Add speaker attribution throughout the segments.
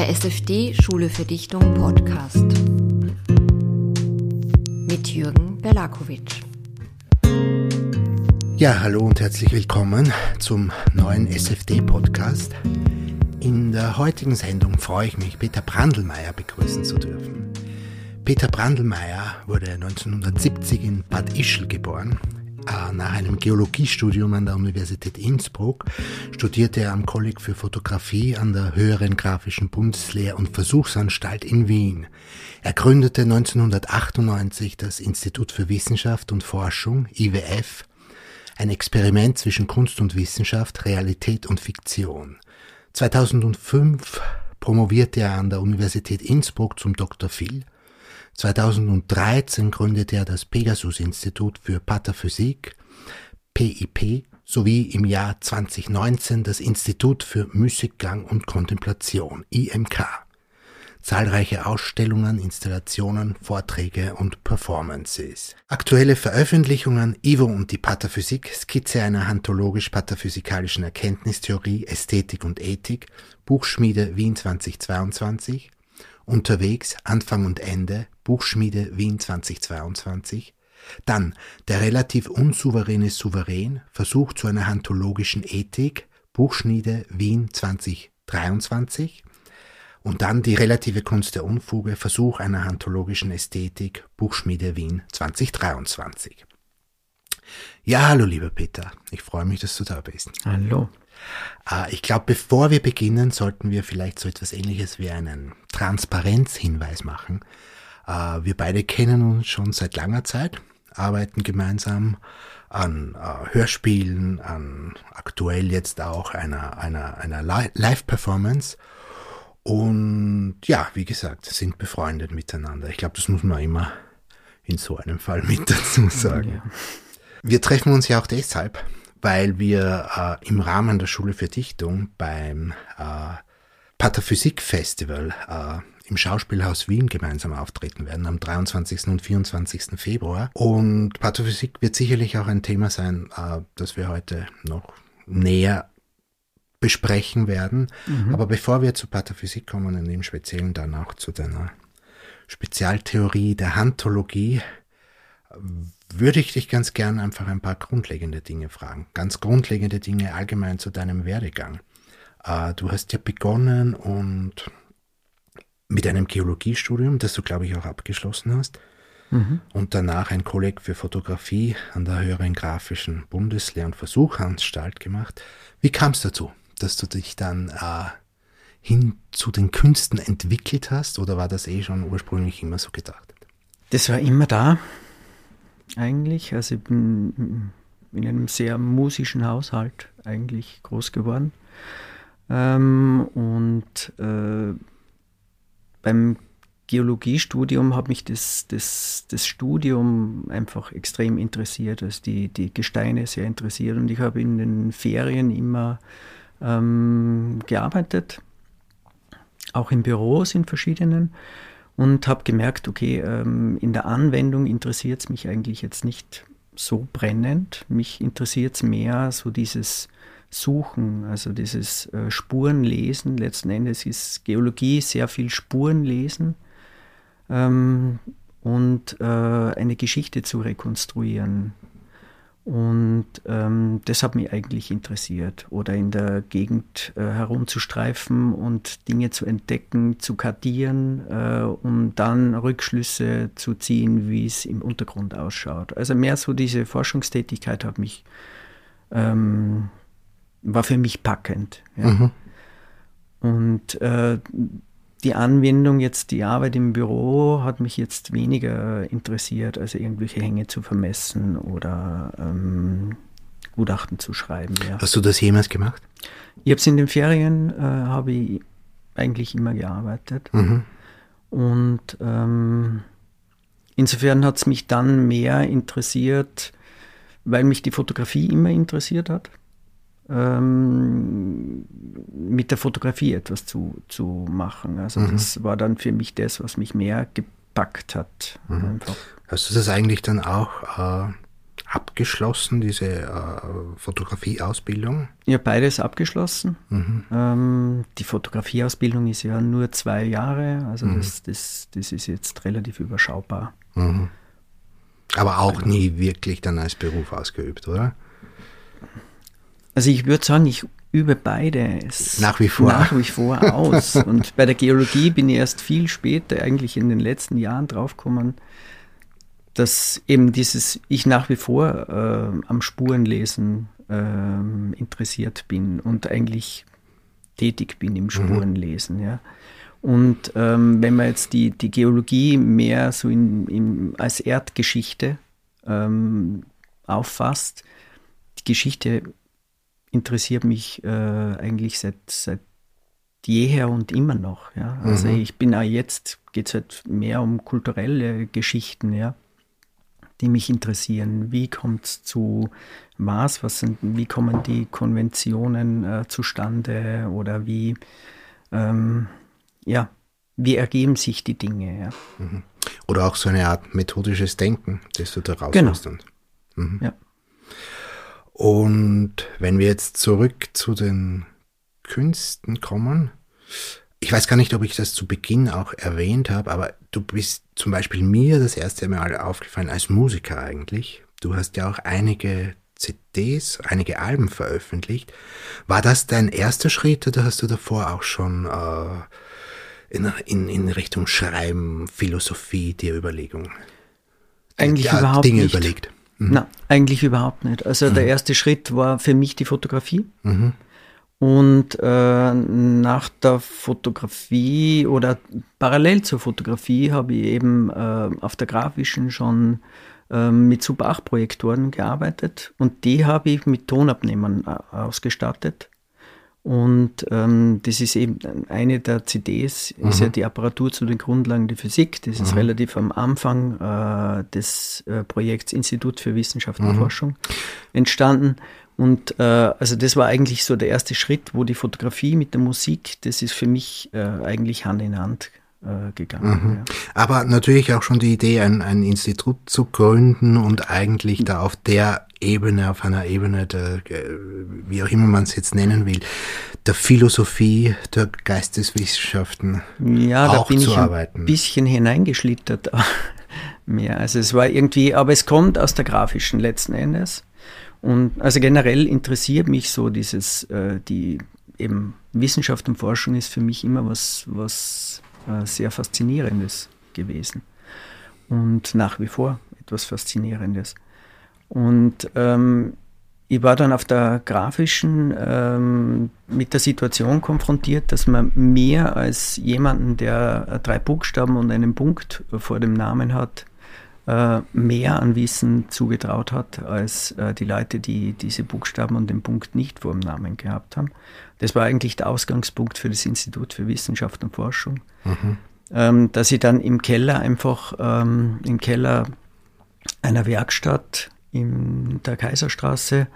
Speaker 1: Der SFD Schule für Dichtung Podcast mit Jürgen Berlakovic.
Speaker 2: Ja, hallo und herzlich willkommen zum neuen SFD Podcast. In der heutigen Sendung freue ich mich, Peter Brandelmeier begrüßen zu dürfen. Peter Brandelmeier wurde 1970 in Bad Ischl geboren, nach einem Geologiestudium an der Universität Innsbruck studierte er am Kolleg für Fotografie an der Höheren Grafischen Bundeslehr- und Versuchsanstalt in Wien. Er gründete 1998 das Institut für Wissenschaft und Forschung, IWF, ein Experiment zwischen Kunst und Wissenschaft, Realität und Fiktion. 2005 promovierte er an der Universität Innsbruck zum Dr. Phil 2013 gründete er das Pegasus-Institut für Pataphysik, PIP, sowie im Jahr 2019 das Institut für Musikgang und Kontemplation, IMK. Zahlreiche Ausstellungen, Installationen, Vorträge und Performances. Aktuelle Veröffentlichungen Ivo und die Pataphysik, Skizze einer hantologisch-pataphysikalischen Erkenntnistheorie, Ästhetik und Ethik, Buchschmiede Wien 2022, Unterwegs, Anfang und Ende, Buchschmiede Wien 2022. Dann der relativ unsouveräne Souverän, Versuch zu einer hantologischen Ethik, Buchschmiede Wien 2023. Und dann die relative Kunst der Unfuge, Versuch einer hantologischen Ästhetik, Buchschmiede Wien 2023. Ja, hallo lieber Peter, ich freue mich, dass du da bist.
Speaker 3: Hallo.
Speaker 2: Äh, ich glaube, bevor wir beginnen, sollten wir vielleicht so etwas ähnliches wie einen Transparenzhinweis machen. Äh, wir beide kennen uns schon seit langer Zeit, arbeiten gemeinsam an äh, Hörspielen, an aktuell jetzt auch einer, einer, einer Live-Performance. Und ja, wie gesagt, sind befreundet miteinander. Ich glaube, das muss man immer in so einem Fall mit dazu sagen. Ja. Wir treffen uns ja auch deshalb, weil wir äh, im Rahmen der Schule für Dichtung beim äh, Pataphysik Festival äh, im Schauspielhaus Wien gemeinsam auftreten werden am 23. und 24. Februar. Und Pataphysik wird sicherlich auch ein Thema sein, äh, das wir heute noch näher besprechen werden. Mhm. Aber bevor wir zu Pataphysik kommen und im Speziellen dann auch zu deiner Spezialtheorie der Hantologie, würde ich dich ganz gern einfach ein paar grundlegende Dinge fragen. Ganz grundlegende Dinge allgemein zu deinem Werdegang. Äh, du hast ja begonnen und mit einem Geologiestudium, das du, glaube ich, auch abgeschlossen hast. Mhm. Und danach ein Kolleg für Fotografie an der Höheren Grafischen Bundeslehr- und Versuchsanstalt gemacht. Wie kam es dazu, dass du dich dann äh, hin zu den Künsten entwickelt hast oder war das eh schon ursprünglich immer so gedacht?
Speaker 3: Das war immer da eigentlich. Also ich bin in einem sehr musischen Haushalt eigentlich groß geworden. Ähm, und äh, beim Geologiestudium hat mich das, das, das Studium einfach extrem interessiert, also die, die Gesteine sehr interessiert. Und ich habe in den Ferien immer ähm, gearbeitet, auch in Büros in verschiedenen und habe gemerkt, okay, ähm, in der Anwendung interessiert es mich eigentlich jetzt nicht so brennend. Mich interessiert es mehr so dieses Suchen, also dieses äh, Spurenlesen. Letzten Endes ist Geologie sehr viel Spurenlesen ähm, und äh, eine Geschichte zu rekonstruieren. Und ähm, das hat mich eigentlich interessiert. Oder in der Gegend äh, herumzustreifen und Dinge zu entdecken, zu kartieren, äh, um dann Rückschlüsse zu ziehen, wie es im Untergrund ausschaut. Also mehr so diese Forschungstätigkeit hat mich, ähm, war für mich packend. Ja. Mhm. Und äh, die Anwendung jetzt, die Arbeit im Büro hat mich jetzt weniger interessiert, also irgendwelche Hänge zu vermessen oder ähm, Gutachten zu schreiben.
Speaker 2: Ja. Hast du das jemals gemacht?
Speaker 3: Ich habe es in den Ferien, äh, habe ich eigentlich immer gearbeitet. Mhm. Und ähm, insofern hat es mich dann mehr interessiert, weil mich die Fotografie immer interessiert hat ähm, mit der Fotografie etwas zu, zu machen. Also mhm. das war dann für mich das, was mich mehr gepackt hat.
Speaker 2: Mhm. Hast du das eigentlich dann auch äh, abgeschlossen, diese äh, Fotografieausbildung?
Speaker 3: Ja, beides abgeschlossen. Mhm. Ähm, die Fotografieausbildung ist ja nur zwei Jahre, also mhm. das, das, das ist jetzt relativ überschaubar. Mhm.
Speaker 2: Aber auch nie wirklich dann als Beruf ausgeübt, oder?
Speaker 3: Also ich würde sagen, ich übe beides
Speaker 2: nach wie vor,
Speaker 3: nach wie vor aus. Und bei der Geologie bin ich erst viel später, eigentlich in den letzten Jahren draufgekommen, dass eben dieses, ich nach wie vor äh, am Spurenlesen äh, interessiert bin und eigentlich tätig bin im mhm. Spurenlesen. Mhm. Ja. Und ähm, wenn man jetzt die, die Geologie mehr so in, in, als Erdgeschichte ähm, auffasst, die Geschichte interessiert mich äh, eigentlich seit, seit jeher und immer noch. Ja. Also mhm. ich bin auch jetzt, geht es halt mehr um kulturelle Geschichten, ja die mich interessieren. Wie kommt es zu was? was sind, wie kommen die Konventionen äh, zustande oder wie, ähm, ja, wie ergeben sich die Dinge? Ja.
Speaker 2: Mhm. Oder auch so eine Art methodisches Denken, das du da
Speaker 3: genau.
Speaker 2: rausholst. Genau. Mhm. Ja. Und wenn wir jetzt zurück zu den Künsten kommen, ich weiß gar nicht, ob ich das zu Beginn auch erwähnt habe, aber du bist zum Beispiel mir das erste Mal aufgefallen als Musiker eigentlich. Du hast ja auch einige CDs, einige Alben veröffentlicht. War das dein erster Schritt oder hast du davor auch schon äh, in, in, in Richtung Schreiben, Philosophie, dir Überlegungen?
Speaker 3: Eigentlich ja, überhaupt Dinge nicht. überlegt. Mhm. Nein, eigentlich überhaupt nicht. Also mhm. der erste Schritt war für mich die Fotografie. Mhm. Und äh, nach der Fotografie oder parallel zur Fotografie habe ich eben äh, auf der grafischen schon äh, mit Super 8 Projektoren gearbeitet und die habe ich mit Tonabnehmern äh, ausgestattet. Und ähm, das ist eben eine der CDs, mhm. ist ja die Apparatur zu den Grundlagen der Physik. Das ist mhm. relativ am Anfang äh, des äh, Projekts Institut für Wissenschaft und mhm. Forschung entstanden. Und äh, also das war eigentlich so der erste Schritt, wo die Fotografie mit der Musik, das ist für mich äh, eigentlich Hand in Hand äh, gegangen. Mhm.
Speaker 2: Ja. Aber natürlich auch schon die Idee, ein, ein Institut zu gründen und eigentlich da auf der Ebene, auf einer Ebene der, wie auch immer man es jetzt nennen will, der Philosophie, der Geisteswissenschaften
Speaker 3: ja, auch da bin zu ich arbeiten. Ein bisschen hineingeschlittert mehr. Also es war irgendwie, aber es kommt aus der grafischen letzten Endes. Und also generell interessiert mich so dieses, äh, die eben Wissenschaft und Forschung ist für mich immer was, was äh, sehr Faszinierendes gewesen. Und nach wie vor etwas Faszinierendes. Und ähm, ich war dann auf der grafischen ähm, mit der Situation konfrontiert, dass man mehr als jemanden, der drei Buchstaben und einen Punkt vor dem Namen hat, äh, mehr an Wissen zugetraut hat als äh, die Leute, die diese Buchstaben und den Punkt nicht vor dem Namen gehabt haben. Das war eigentlich der Ausgangspunkt für das Institut für Wissenschaft und Forschung. Mhm. Ähm, dass ich dann im Keller einfach, ähm, im Keller einer Werkstatt in der Kaiserstraße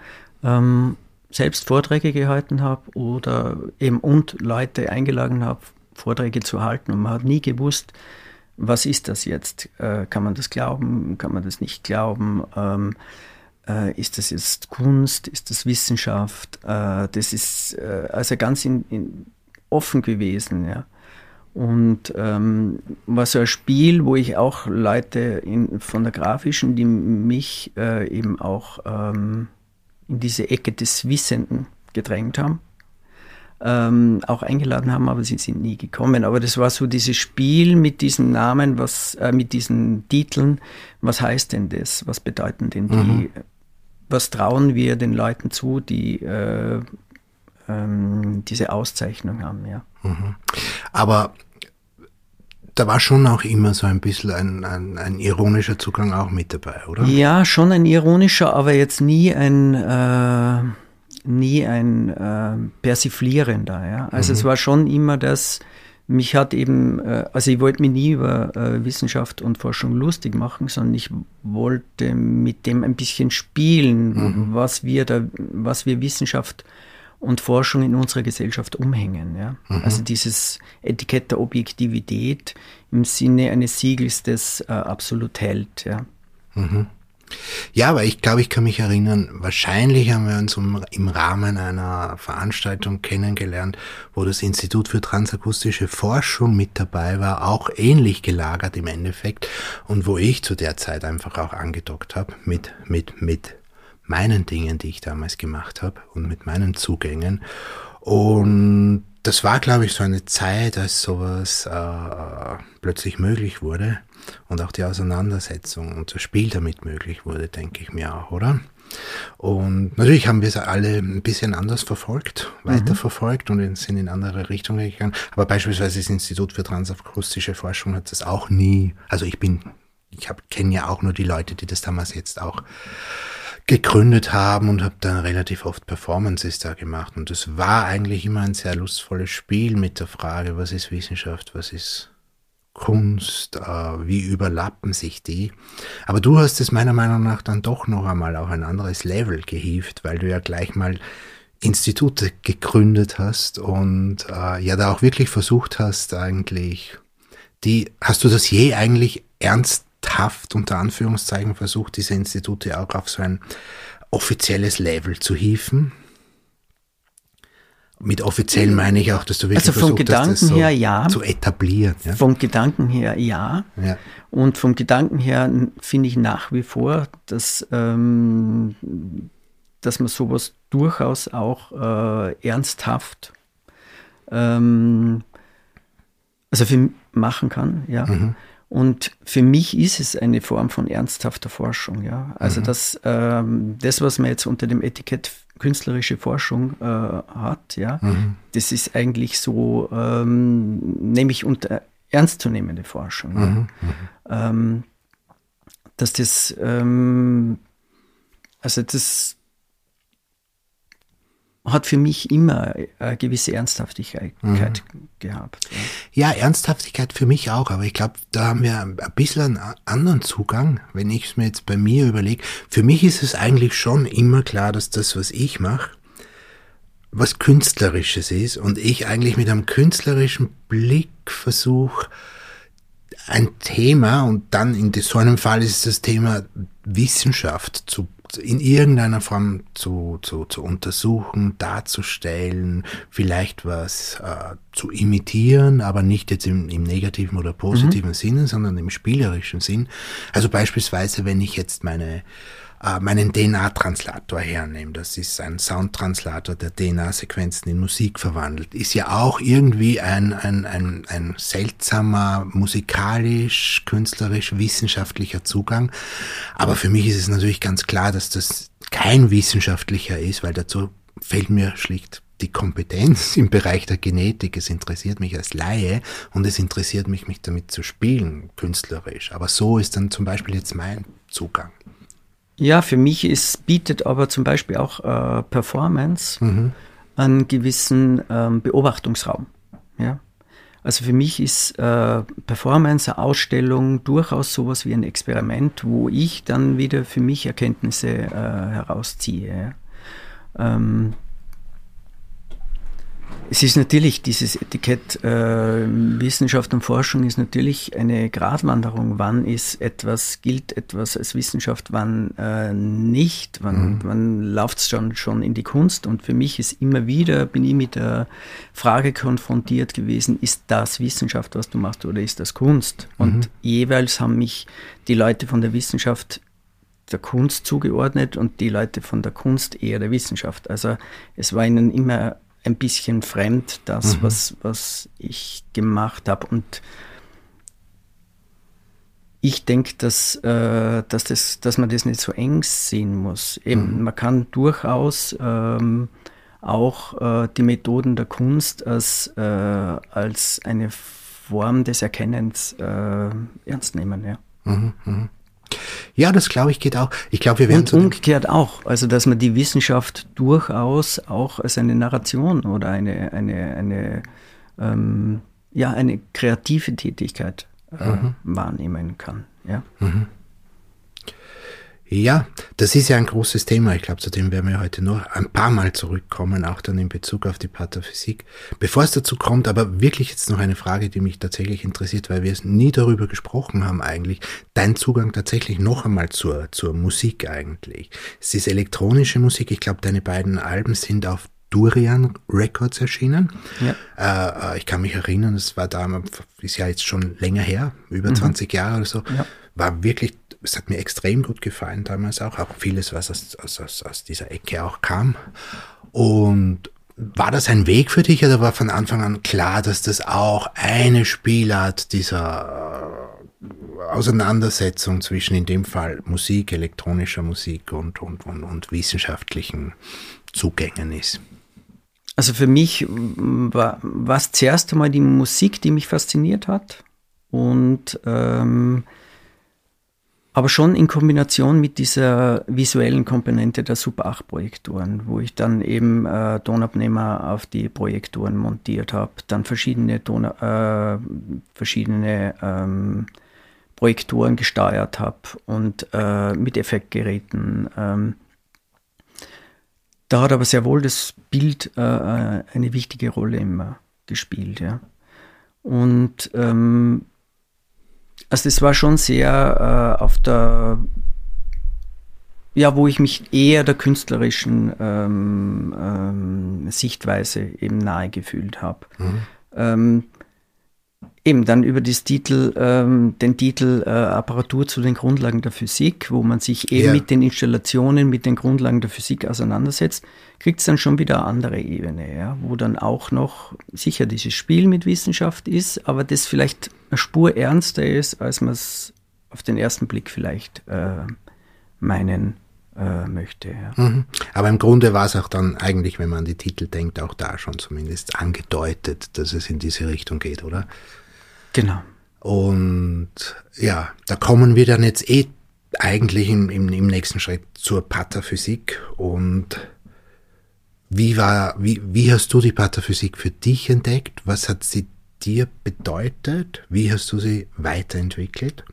Speaker 3: ähm, selbst Vorträge gehalten habe oder eben und Leute eingeladen habe, Vorträge zu halten. Und man hat nie gewusst, was ist das jetzt? Äh, kann man das glauben? Kann man das nicht glauben? Ähm, äh, ist das jetzt Kunst? Ist das Wissenschaft? Äh, das ist äh, also ganz in, in offen gewesen, ja. Und ähm, war so ein Spiel, wo ich auch Leute in, von der Grafischen, die mich äh, eben auch ähm, in diese Ecke des Wissenden gedrängt haben ähm, auch eingeladen haben, aber sie sind nie gekommen. Aber das war so dieses Spiel mit diesen Namen, was, äh, mit diesen Titeln. Was heißt denn das? Was bedeuten denn die? Mhm. Was trauen wir den Leuten zu, die äh, ähm, diese Auszeichnung haben? Ja.
Speaker 2: Mhm. Aber da war schon auch immer so ein bisschen ein, ein, ein, ironischer Zugang auch mit dabei, oder?
Speaker 3: Ja, schon ein ironischer, aber jetzt nie ein äh, nie ein äh, persiflierender. Ja? Also mhm. es war schon immer das, mich hat eben, äh, also ich wollte mich nie über äh, Wissenschaft und Forschung lustig machen, sondern ich wollte mit dem ein bisschen spielen, mhm. was wir da, was wir Wissenschaft und Forschung in unserer Gesellschaft umhängen. Ja? Mhm. Also dieses Etikett der Objektivität im Sinne eines Siegels, das äh, absolut hält. Ja?
Speaker 2: Mhm. Ja, aber ich glaube, ich kann mich erinnern, wahrscheinlich haben wir uns im Rahmen einer Veranstaltung kennengelernt, wo das Institut für transakustische Forschung mit dabei war, auch ähnlich gelagert im Endeffekt und wo ich zu der Zeit einfach auch angedockt habe mit, mit, mit meinen Dingen, die ich damals gemacht habe und mit meinen Zugängen. Und das war, glaube ich, so eine Zeit, als sowas äh, plötzlich möglich wurde und auch die Auseinandersetzung und das Spiel damit möglich wurde, denke ich mir auch, oder? Und natürlich haben wir es alle ein bisschen anders verfolgt, weiterverfolgt mhm. und sind in andere Richtungen gegangen. Aber beispielsweise das Institut für Transakustische Forschung hat das auch nie, also ich bin, ich kenne ja auch nur die Leute, die das damals jetzt auch gegründet haben und habe dann relativ oft Performances da gemacht. Und es war eigentlich immer ein sehr lustvolles Spiel mit der Frage, was ist Wissenschaft, was ist Kunst, äh, wie überlappen sich die. Aber du hast es meiner Meinung nach dann doch noch einmal auf ein anderes Level gehievt, weil du ja gleich mal Institute gegründet hast und äh, ja da auch wirklich versucht hast, eigentlich die, hast du das je eigentlich ernst ernsthaft unter Anführungszeichen versucht, diese Institute auch auf so ein offizielles Level zu hieven. Mit offiziell meine ich auch, dass du wirklich
Speaker 3: also vom
Speaker 2: versucht
Speaker 3: Gedanken
Speaker 2: das so
Speaker 3: her ja.
Speaker 2: zu etablieren. Ja?
Speaker 3: Vom Gedanken her ja.
Speaker 2: ja.
Speaker 3: Und vom Gedanken her finde ich nach wie vor, dass, ähm, dass man sowas durchaus auch äh, ernsthaft ähm, also für machen kann, ja. Mhm. Und für mich ist es eine Form von ernsthafter Forschung. Ja? Also mhm. das, ähm, das, was man jetzt unter dem Etikett künstlerische Forschung äh, hat, ja, mhm. das ist eigentlich so, ähm, nämlich unter ernstzunehmende Forschung. Mhm. Ja? Mhm. Ähm, dass das, ähm, also das hat für mich immer eine gewisse Ernsthaftigkeit mhm. gehabt.
Speaker 2: Ja. ja. Ernsthaftigkeit für mich auch, aber ich glaube, da haben wir ein bisschen einen anderen Zugang, wenn ich es mir jetzt bei mir überlege. Für mich ist es eigentlich schon immer klar, dass das, was ich mache, was Künstlerisches ist und ich eigentlich mit einem künstlerischen Blick versuche, ein Thema und dann in so einem Fall ist es das Thema Wissenschaft zu in irgendeiner Form zu, zu, zu untersuchen, darzustellen, vielleicht was äh, zu imitieren, aber nicht jetzt im, im negativen oder positiven mhm. Sinne, sondern im spielerischen Sinn. Also beispielsweise, wenn ich jetzt meine äh, meinen DNA-Translator hernehmen. Das ist ein Soundtranslator, der DNA-Sequenzen in Musik verwandelt. Ist ja auch irgendwie ein, ein, ein, ein seltsamer musikalisch, künstlerisch, wissenschaftlicher Zugang. Aber für mich ist es natürlich ganz klar, dass das kein wissenschaftlicher ist, weil dazu fällt mir schlicht die Kompetenz im Bereich der Genetik. Es interessiert mich als Laie und es interessiert mich, mich damit zu spielen, künstlerisch. Aber so ist dann zum Beispiel jetzt mein Zugang.
Speaker 3: Ja, für mich ist, bietet aber zum Beispiel auch äh, Performance mhm. einen gewissen ähm, Beobachtungsraum. Ja? Also für mich ist äh, Performance, eine Ausstellung durchaus sowas wie ein Experiment, wo ich dann wieder für mich Erkenntnisse äh, herausziehe. Ähm, es ist natürlich dieses Etikett äh, Wissenschaft und Forschung ist natürlich eine Gratwanderung. Wann ist etwas, gilt etwas als Wissenschaft, wann äh, nicht, wann, mhm. wann läuft es schon, schon in die Kunst? Und für mich ist immer wieder, bin ich mit der Frage konfrontiert gewesen, ist das Wissenschaft, was du machst, oder ist das Kunst? Mhm. Und jeweils haben mich die Leute von der Wissenschaft der Kunst zugeordnet und die Leute von der Kunst eher der Wissenschaft. Also es war ihnen immer ein bisschen fremd, das, mhm. was, was ich gemacht habe. Und ich denke, dass, äh, dass, das, dass man das nicht so eng sehen muss. Eben, mhm. Man kann durchaus ähm, auch äh, die Methoden der Kunst als, äh, als eine Form des Erkennens äh, ernst nehmen. Ja. Mhm,
Speaker 2: mh. Ja, das glaube ich geht auch. Ich glaube, wir werden
Speaker 3: und umgekehrt auch, also dass man die Wissenschaft durchaus auch als eine Narration oder eine eine eine ähm, ja eine kreative Tätigkeit äh, mhm. wahrnehmen kann. Ja. Mhm.
Speaker 2: Ja, das ist ja ein großes Thema. Ich glaube, zu dem werden wir heute noch ein paar Mal zurückkommen, auch dann in Bezug auf die Pathophysik. Bevor es dazu kommt, aber wirklich jetzt noch eine Frage, die mich tatsächlich interessiert, weil wir es nie darüber gesprochen haben eigentlich. Dein Zugang tatsächlich noch einmal zur, zur Musik eigentlich. Es ist elektronische Musik. Ich glaube, deine beiden Alben sind auf Durian Records erschienen. Ja. Äh, ich kann mich erinnern, es war damals, ist ja jetzt schon länger her, über mhm. 20 Jahre oder so. Ja. War wirklich es hat mir extrem gut gefallen damals auch, auch vieles, was aus, aus, aus dieser Ecke auch kam. Und war das ein Weg für dich oder war von Anfang an klar, dass das auch eine Spielart dieser äh, Auseinandersetzung zwischen in dem Fall Musik, elektronischer Musik und, und, und, und wissenschaftlichen Zugängen ist?
Speaker 3: Also für mich war es zuerst einmal die Musik, die mich fasziniert hat. Und ähm, aber schon in Kombination mit dieser visuellen Komponente der Super 8 Projektoren, wo ich dann eben äh, Tonabnehmer auf die Projektoren montiert habe, dann verschiedene, Ton äh, verschiedene ähm, Projektoren gesteuert habe und äh, mit Effektgeräten. Ähm, da hat aber sehr wohl das Bild äh, äh, eine wichtige Rolle immer gespielt. Ja. Und ähm, also das war schon sehr äh, auf der, ja, wo ich mich eher der künstlerischen ähm, ähm, Sichtweise eben nahe gefühlt habe. Mhm. Ähm, Eben dann über das Titel, ähm, den Titel äh, Apparatur zu den Grundlagen der Physik, wo man sich eben ja. mit den Installationen, mit den Grundlagen der Physik auseinandersetzt, kriegt es dann schon wieder eine andere Ebene, ja, wo dann auch noch sicher dieses Spiel mit Wissenschaft ist, aber das vielleicht eine Spur ernster ist, als man es auf den ersten Blick vielleicht äh, meinen äh, möchte. Ja.
Speaker 2: Mhm. Aber im Grunde war es auch dann eigentlich, wenn man an die Titel denkt, auch da schon zumindest angedeutet, dass es in diese Richtung geht, oder?
Speaker 3: Genau.
Speaker 2: Und ja, da kommen wir dann jetzt eh eigentlich im, im, im nächsten Schritt zur Patterphysik und wie war, wie, wie hast du die Patterphysik für dich entdeckt? Was hat sie dir bedeutet? Wie hast du sie weiterentwickelt?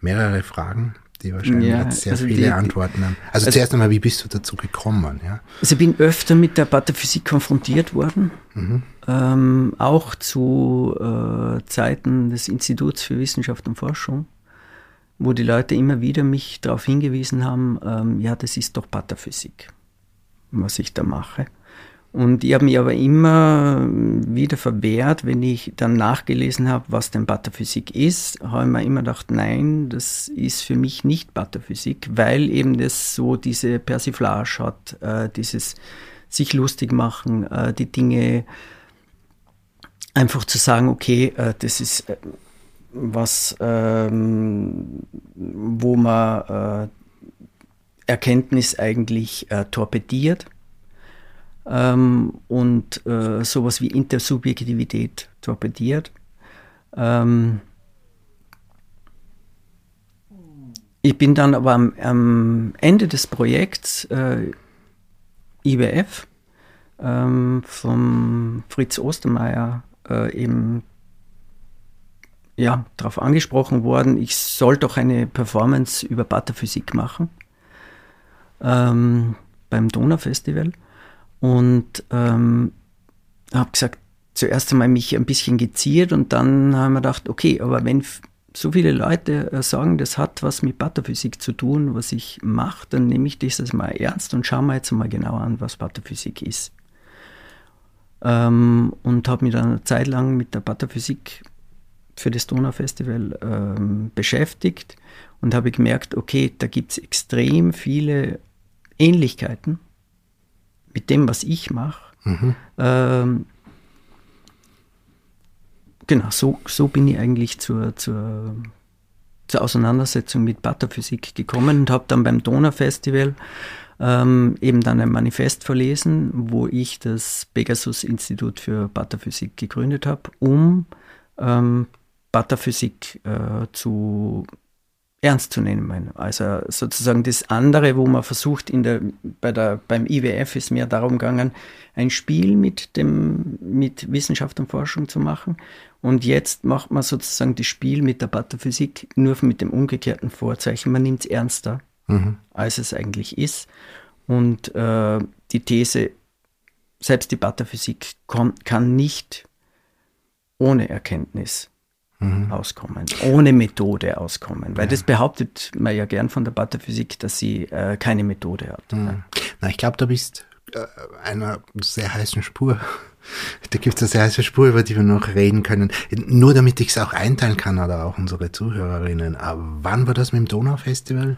Speaker 2: Mehrere Fragen die wahrscheinlich ja, sehr also viele die, Antworten haben. Also, also, zuerst einmal, wie bist du dazu gekommen? Ja?
Speaker 3: Also ich bin öfter mit der Pathophysik konfrontiert worden, mhm. ähm, auch zu äh, Zeiten des Instituts für Wissenschaft und Forschung, wo die Leute immer wieder mich darauf hingewiesen haben, ähm, ja, das ist doch Pathophysik, was ich da mache. Und ich habe mich aber immer wieder verwehrt, wenn ich dann nachgelesen habe, was denn Butterphysik ist, habe ich mir immer gedacht, nein, das ist für mich nicht Butterphysik, weil eben das so diese Persiflage hat, äh, dieses sich lustig machen, äh, die Dinge einfach zu sagen, okay, äh, das ist äh, was, ähm, wo man äh, Erkenntnis eigentlich äh, torpediert ähm, und äh, sowas wie Intersubjektivität torpediert. Ähm, ich bin dann aber am, am Ende des Projekts äh, IWF ähm, vom Fritz Ostermeier äh, eben ja, darauf angesprochen worden, ich soll doch eine Performance über Butterphysik machen ähm, beim Donaufestival. festival und ähm, habe gesagt, zuerst einmal mich ein bisschen geziert und dann haben wir gedacht, okay, aber wenn so viele Leute äh, sagen, das hat was mit Pathophysik zu tun, was ich mache, dann nehme ich das mal ernst und schaue mir jetzt mal genau an, was Pathophysik ist. Ähm, und habe mich dann eine Zeit lang mit der Pathophysik für das Donaufestival ähm, beschäftigt und habe gemerkt, okay, da gibt es extrem viele Ähnlichkeiten mit dem, was ich mache. Mhm. Ähm, genau, so, so bin ich eigentlich zur, zur, zur Auseinandersetzung mit Butterphysik gekommen und habe dann beim Donaufestival ähm, eben dann ein Manifest verlesen, wo ich das Pegasus-Institut für Butterphysik gegründet habe, um ähm, Butterphysik äh, zu ernst zu nehmen. Also sozusagen das andere, wo man versucht, in der, bei der, beim IWF ist mehr darum gegangen, ein Spiel mit, dem, mit Wissenschaft und Forschung zu machen. Und jetzt macht man sozusagen das Spiel mit der Pathophysik nur mit dem umgekehrten Vorzeichen. Man nimmt es ernster. mhm. als es eigentlich ist. Und äh, die These, selbst die Patterphysik kann nicht ohne Erkenntnis mhm. auskommen, ohne Methode auskommen. Weil ja. das behauptet man ja gern von der Patterphysik, dass sie äh, keine Methode hat. Mhm.
Speaker 2: Na, ich glaube, da bist äh, einer sehr heißen Spur. Da gibt es eine sehr heiße Spur, über die wir noch reden können. Nur damit ich es auch einteilen kann oder auch unsere Zuhörerinnen. Aber wann war das mit dem Donaufestival?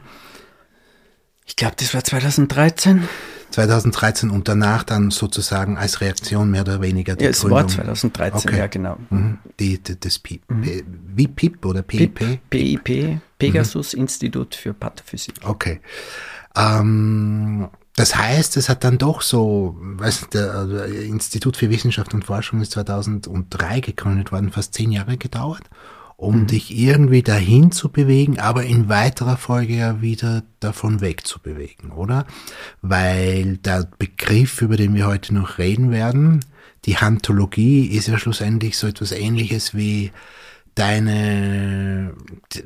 Speaker 3: Ich glaube, das war 2013.
Speaker 2: 2013 und danach dann sozusagen als Reaktion mehr oder weniger
Speaker 3: die ja, es Gründung. war 2013, okay. ja genau.
Speaker 2: Mhm. Die, die, das PIP, mhm. wie PIP oder PIP?
Speaker 3: PIP, PIP Pegasus mhm. Institut für Pathophysik.
Speaker 2: Okay. Ähm, das heißt, es hat dann doch so, weiß der also Institut für Wissenschaft und Forschung ist 2003 gegründet worden, fast zehn Jahre gedauert um mhm. dich irgendwie dahin zu bewegen, aber in weiterer Folge ja wieder davon wegzubewegen, oder? Weil der Begriff, über den wir heute noch reden werden, die Hantologie, ist ja schlussendlich so etwas ähnliches wie deine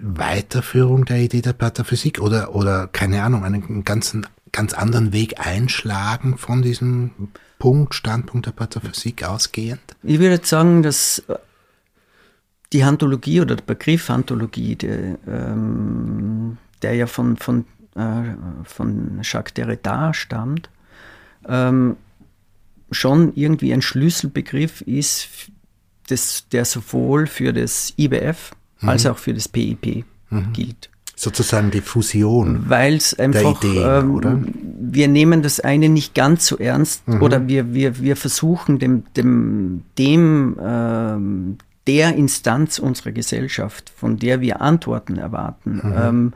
Speaker 2: Weiterführung der Idee der Pathophysik oder, oder keine Ahnung, einen ganzen, ganz anderen Weg einschlagen von diesem Punkt, Standpunkt der Pathophysik ausgehend?
Speaker 3: Ich würde sagen, dass die Hantologie oder der Begriff Hantologie, der, ähm, der ja von, von, äh, von Jacques Derrida stammt, ähm, schon irgendwie ein Schlüsselbegriff ist, das, der sowohl für das IBF mhm. als auch für das PIP mhm. gilt.
Speaker 2: Sozusagen die Fusion.
Speaker 3: Weil es einfach, Ideen, ähm, wir nehmen das eine nicht ganz so ernst mhm. oder wir, wir, wir versuchen dem, dem, dem ähm, der Instanz unserer Gesellschaft, von der wir Antworten erwarten, mhm. ähm,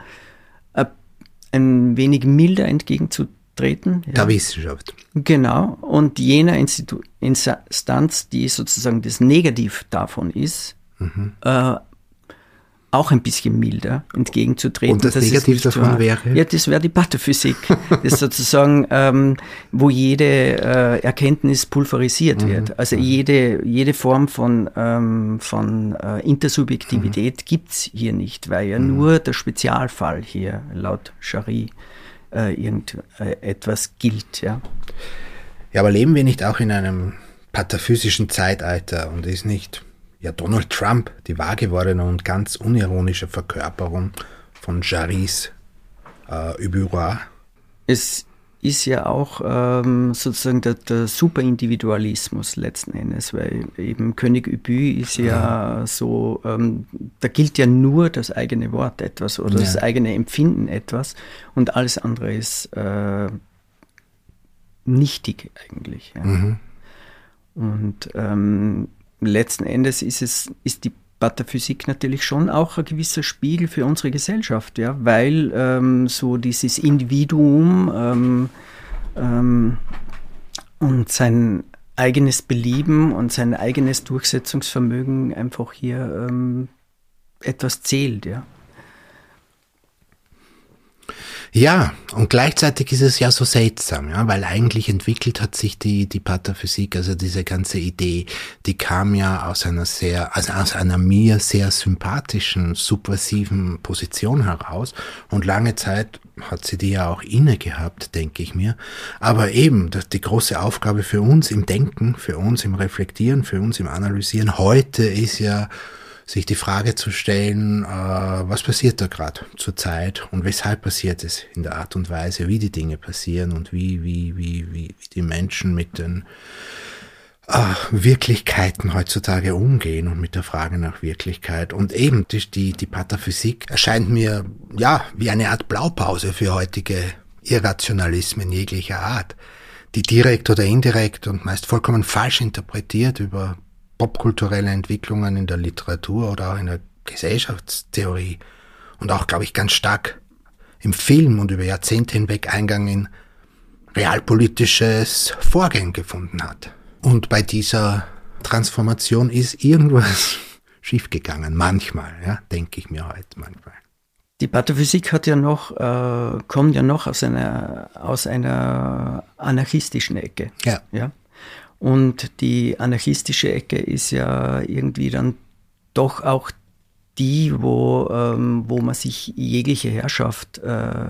Speaker 3: ein wenig milder entgegenzutreten.
Speaker 2: Der ja. Wissenschaft.
Speaker 3: Genau. Und jener Institu Instanz, die sozusagen das Negativ davon ist, mhm. äh, auch ein bisschen milder entgegenzutreten.
Speaker 2: Und das, das Negativ davon wäre?
Speaker 3: Ja, das wäre die Pathophysik. das sozusagen, ähm, wo jede äh, Erkenntnis pulverisiert mhm. wird. Also mhm. jede, jede Form von, ähm, von äh, Intersubjektivität mhm. gibt's hier nicht, weil ja mhm. nur der Spezialfall hier laut Chari äh, irgendetwas äh, gilt. Ja.
Speaker 2: ja, aber leben wir nicht auch in einem pataphysischen Zeitalter und ist nicht ja Donald Trump, die wahrgewordene und ganz unironische Verkörperung von Jaris äh, Ubura.
Speaker 3: Es ist ja auch ähm, sozusagen der, der, Superindividualismus letzten Endes, weil eben König Übü ist ja, ja. so, ähm, da gilt ja nur das eigene Wort etwas oder ja. das eigene Empfinden etwas und alles andere ist äh, nichtig eigentlich. Ja. Mhm. Und ähm, letzten Endes ist es, ist die Pathophysik natürlich schon auch ein gewisser Spiegel für unsere Gesellschaft, ja, weil ähm, so dieses Individuum ähm, ähm, und sein eigenes Belieben und sein eigenes Durchsetzungsvermögen einfach hier ähm, etwas zählt, ja.
Speaker 2: Ja, und gleichzeitig ist es ja so seltsam, ja, weil eigentlich entwickelt hat sich die, die Pathophysik, also diese ganze Idee, die kam ja aus einer sehr, also aus einer mir sehr sympathischen, subversiven Position heraus und lange Zeit hat sie die ja auch inne gehabt, denke ich mir. Aber eben, die große Aufgabe für uns im Denken, für uns im Reflektieren, für uns im Analysieren heute ist ja, sich die Frage zu stellen, äh, was passiert da gerade zur Zeit und weshalb passiert es in der Art und Weise, wie die Dinge passieren und wie, wie, wie, wie, wie die Menschen mit den äh, Wirklichkeiten heutzutage umgehen und mit der Frage nach Wirklichkeit. Und eben die, die, die Pataphysik erscheint mir ja wie eine Art Blaupause für heutige Irrationalismen jeglicher Art, die direkt oder indirekt und meist vollkommen falsch interpretiert über popkulturelle Entwicklungen in der Literatur oder auch in der Gesellschaftstheorie und auch, glaube ich, ganz stark im Film und über Jahrzehnte hinweg Eingang in realpolitisches Vorgehen gefunden hat. Und bei dieser Transformation ist irgendwas schiefgegangen, manchmal, ja, denke ich mir heute manchmal.
Speaker 3: Die Pathophysik hat ja noch, äh, kommt ja noch aus einer, aus einer anarchistischen Ecke.
Speaker 2: Ja.
Speaker 3: ja? Und die anarchistische Ecke ist ja irgendwie dann doch auch die, wo, ähm, wo man sich jegliche Herrschaft äh,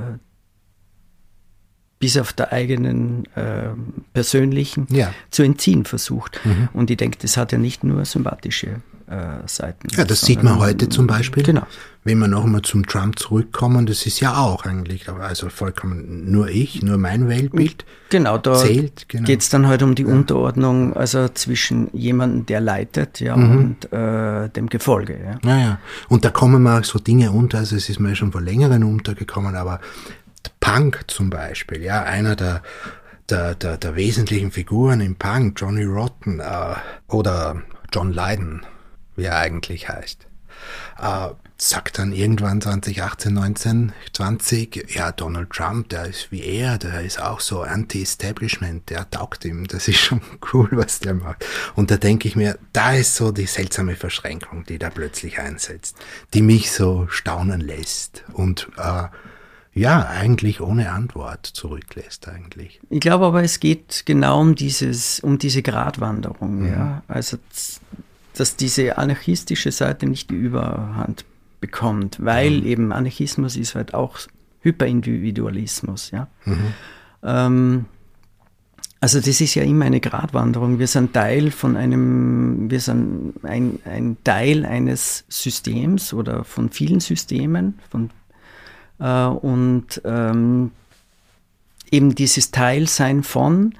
Speaker 3: bis auf der eigenen äh, persönlichen
Speaker 2: Ja.
Speaker 3: zu entziehen versucht. Und ich denke, das hat ja nicht nur sympathische äh, Seiten.
Speaker 2: Ja, das sieht man heute zum Beispiel.
Speaker 3: Genau.
Speaker 2: Wenn wir noch einmal zum Trump zurückkommen, das ist ja auch eigentlich, also vollkommen nur ich, nur mein Weltbild.
Speaker 3: Genau, da
Speaker 2: Zählt, genau.
Speaker 3: geht es dann halt um die Unterordnung, also zwischen jemandem, der leitet, ja,
Speaker 2: Mhm.
Speaker 3: und äh, dem Gefolge. Ja.
Speaker 2: Naja, und da kommen mir auch so Dinge unter, also es ist mir schon vor längeren untergekommen, aber Punk zum Beispiel, ja, einer der, der, der, der wesentlichen Figuren im Punk, Johnny Rotten äh, oder John Lydon, wie er eigentlich heißt, äh, sagt dann irgendwann 2018, 19, 20, ja, Donald Trump, der ist wie er, der ist auch so Anti-Establishment, der taugt ihm, das ist schon cool, was der macht. Und da denke ich mir, da ist so die seltsame Verschränkung, die da plötzlich einsetzt, die mich so staunen lässt und äh, ja, eigentlich ohne Antwort zurücklässt eigentlich.
Speaker 3: Ich glaube aber, es geht genau um dieses, um diese Gratwanderung,
Speaker 2: Mhm.
Speaker 3: ja. Also z- dass diese anarchistische Seite nicht die Überhand bekommt, weil
Speaker 2: Mhm.
Speaker 3: eben Anarchismus ist halt auch Hyperindividualismus, ja.
Speaker 2: Mhm.
Speaker 3: Ähm, also das ist ja immer eine Gratwanderung. Wir sind Teil von einem, wir sind ein, ein Teil eines Systems oder von vielen Systemen, von äh, und ähm, eben dieses Teilsein von,